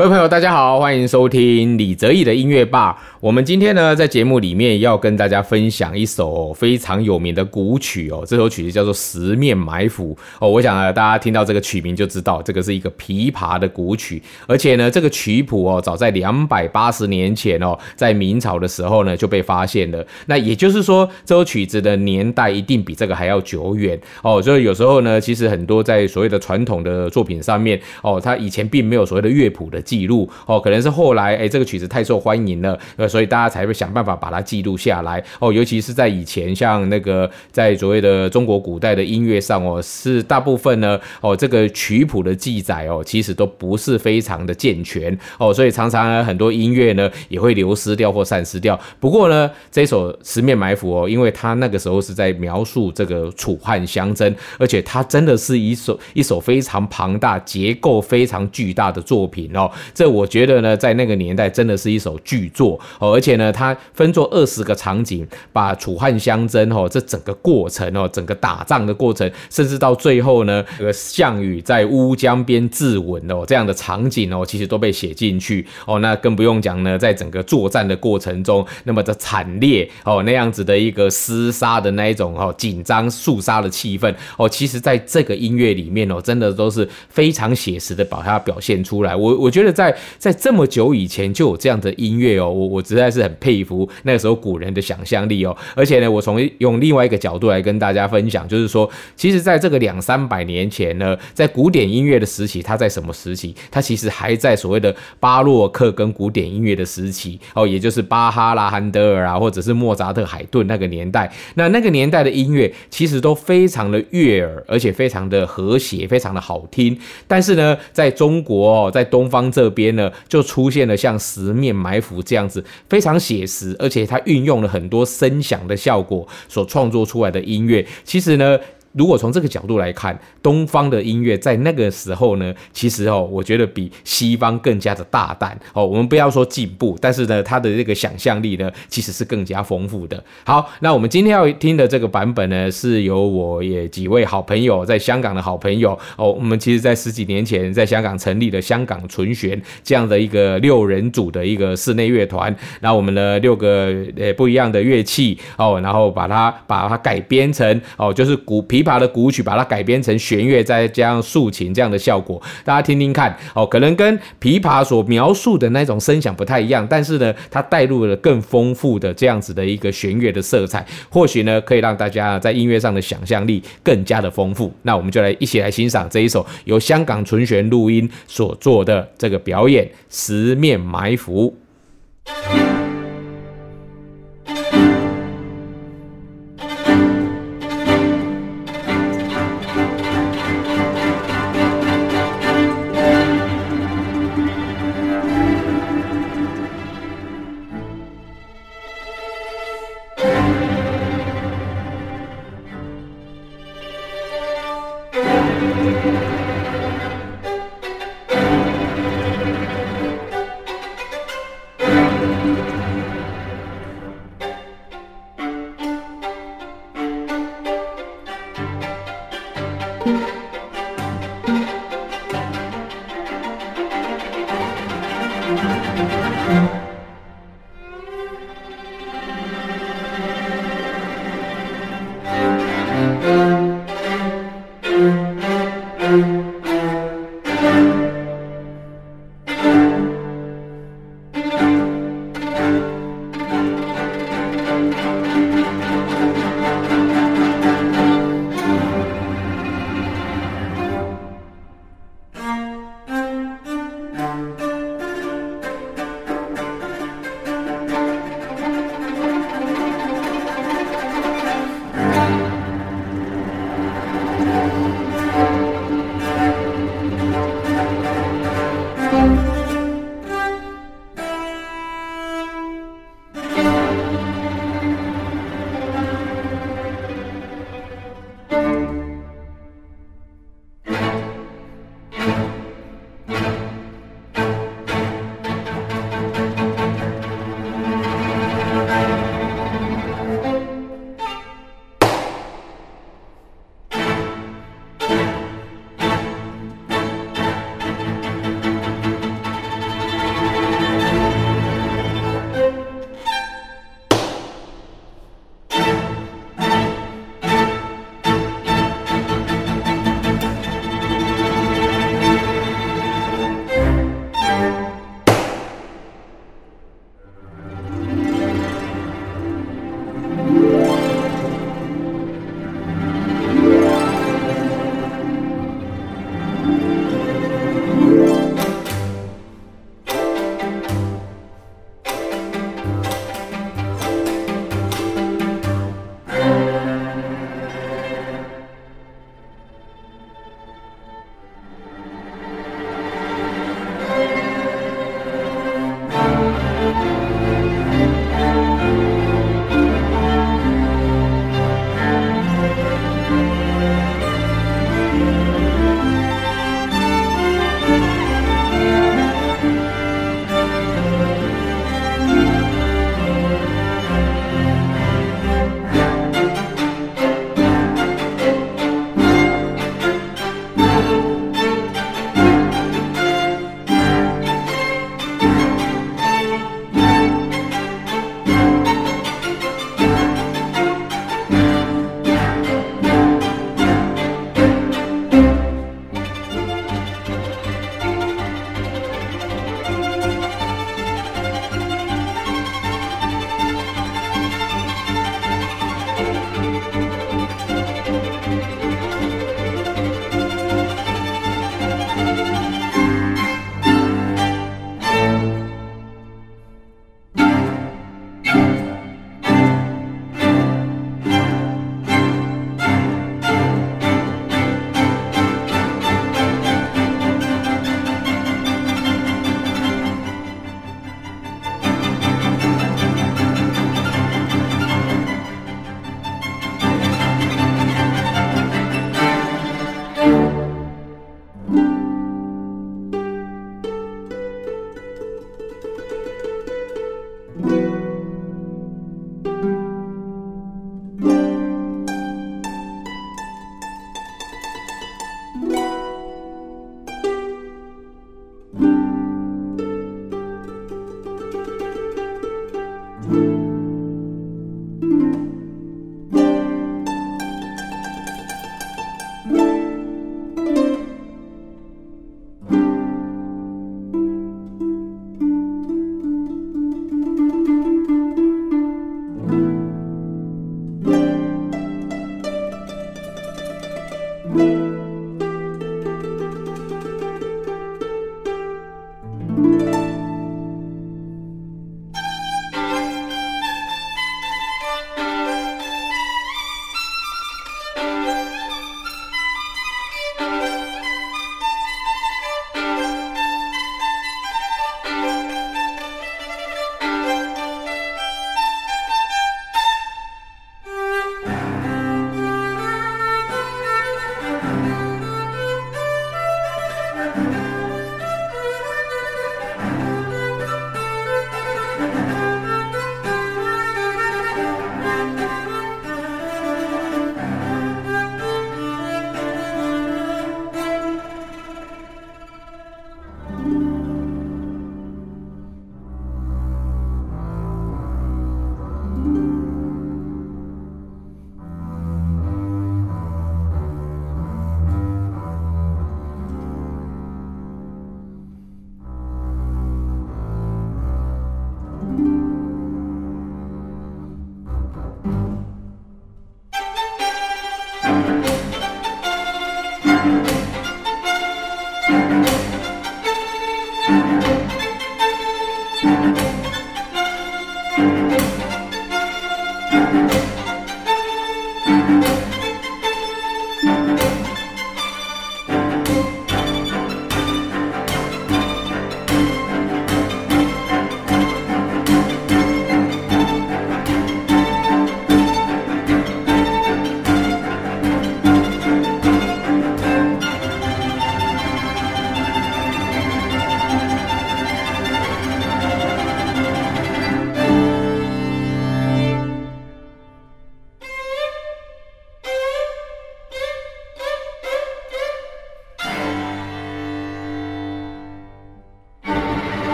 各位朋友，大家好，欢迎收听李泽毅的音乐吧。我们今天呢，在节目里面要跟大家分享一首非常有名的古曲哦。这首曲子叫做《十面埋伏》哦。我想呢，大家听到这个曲名就知道，这个是一个琵琶的古曲。而且呢，这个曲谱哦，早在两百八十年前哦，在明朝的时候呢，就被发现了。那也就是说，这首曲子的年代一定比这个还要久远哦。所以有时候呢，其实很多在所谓的传统的作品上面哦，它以前并没有所谓的乐谱的。记录哦，可能是后来哎，这个曲子太受欢迎了，呃，所以大家才会想办法把它记录下来哦。尤其是在以前，像那个在所谓的中国古代的音乐上哦，是大部分呢哦，这个曲谱的记载哦，其实都不是非常的健全哦，所以常常很多音乐呢也会流失掉或散失掉。不过呢，这首《十面埋伏》哦，因为它那个时候是在描述这个楚汉相争，而且它真的是一首一首非常庞大、结构非常巨大的作品哦。这我觉得呢，在那个年代真的是一首巨作哦，而且呢，它分作二十个场景，把楚汉相争哦，这整个过程哦，整个打仗的过程，甚至到最后呢，这个项羽在乌江边自刎哦，这样的场景哦，其实都被写进去哦。那更不用讲呢，在整个作战的过程中，那么的惨烈哦，那样子的一个厮杀的那一种哦，紧张肃杀的气氛哦，其实在这个音乐里面哦，真的都是非常写实的把它表现出来。我我觉得。在在这么久以前就有这样的音乐哦，我我实在是很佩服那个时候古人的想象力哦。而且呢，我从用另外一个角度来跟大家分享，就是说，其实在这个两三百年前呢，在古典音乐的时期，它在什么时期？它其实还在所谓的巴洛克跟古典音乐的时期哦，也就是巴哈拉、汉德尔啊，或者是莫扎特、海顿那个年代。那那个年代的音乐其实都非常的悦耳，而且非常的和谐，非常的好听。但是呢，在中国哦，在东方这边呢，就出现了像十面埋伏这样子非常写实，而且它运用了很多声响的效果所创作出来的音乐。其实呢。如果从这个角度来看，东方的音乐在那个时候呢，其实哦，我觉得比西方更加的大胆哦。我们不要说进步，但是呢，它的这个想象力呢，其实是更加丰富的。好，那我们今天要听的这个版本呢，是由我也几位好朋友在香港的好朋友哦。我们其实在十几年前在香港成立了香港纯弦这样的一个六人组的一个室内乐团。那我们的六个呃不一样的乐器哦，然后把它把它改编成哦，就是鼓皮。琵琶的古曲，把它改编成弦乐，再加上竖琴这样的效果，大家听听看哦。可能跟琵琶所描述的那种声响不太一样，但是呢，它带入了更丰富的这样子的一个弦乐的色彩，或许呢，可以让大家在音乐上的想象力更加的丰富。那我们就来一起来欣赏这一首由香港纯弦录音所做的这个表演《十面埋伏》。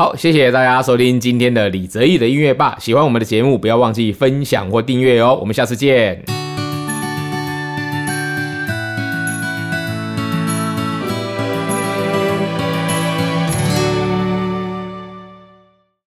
好，谢谢大家收听今天的李泽毅的音乐吧。喜欢我们的节目，不要忘记分享或订阅哦。我们下次见。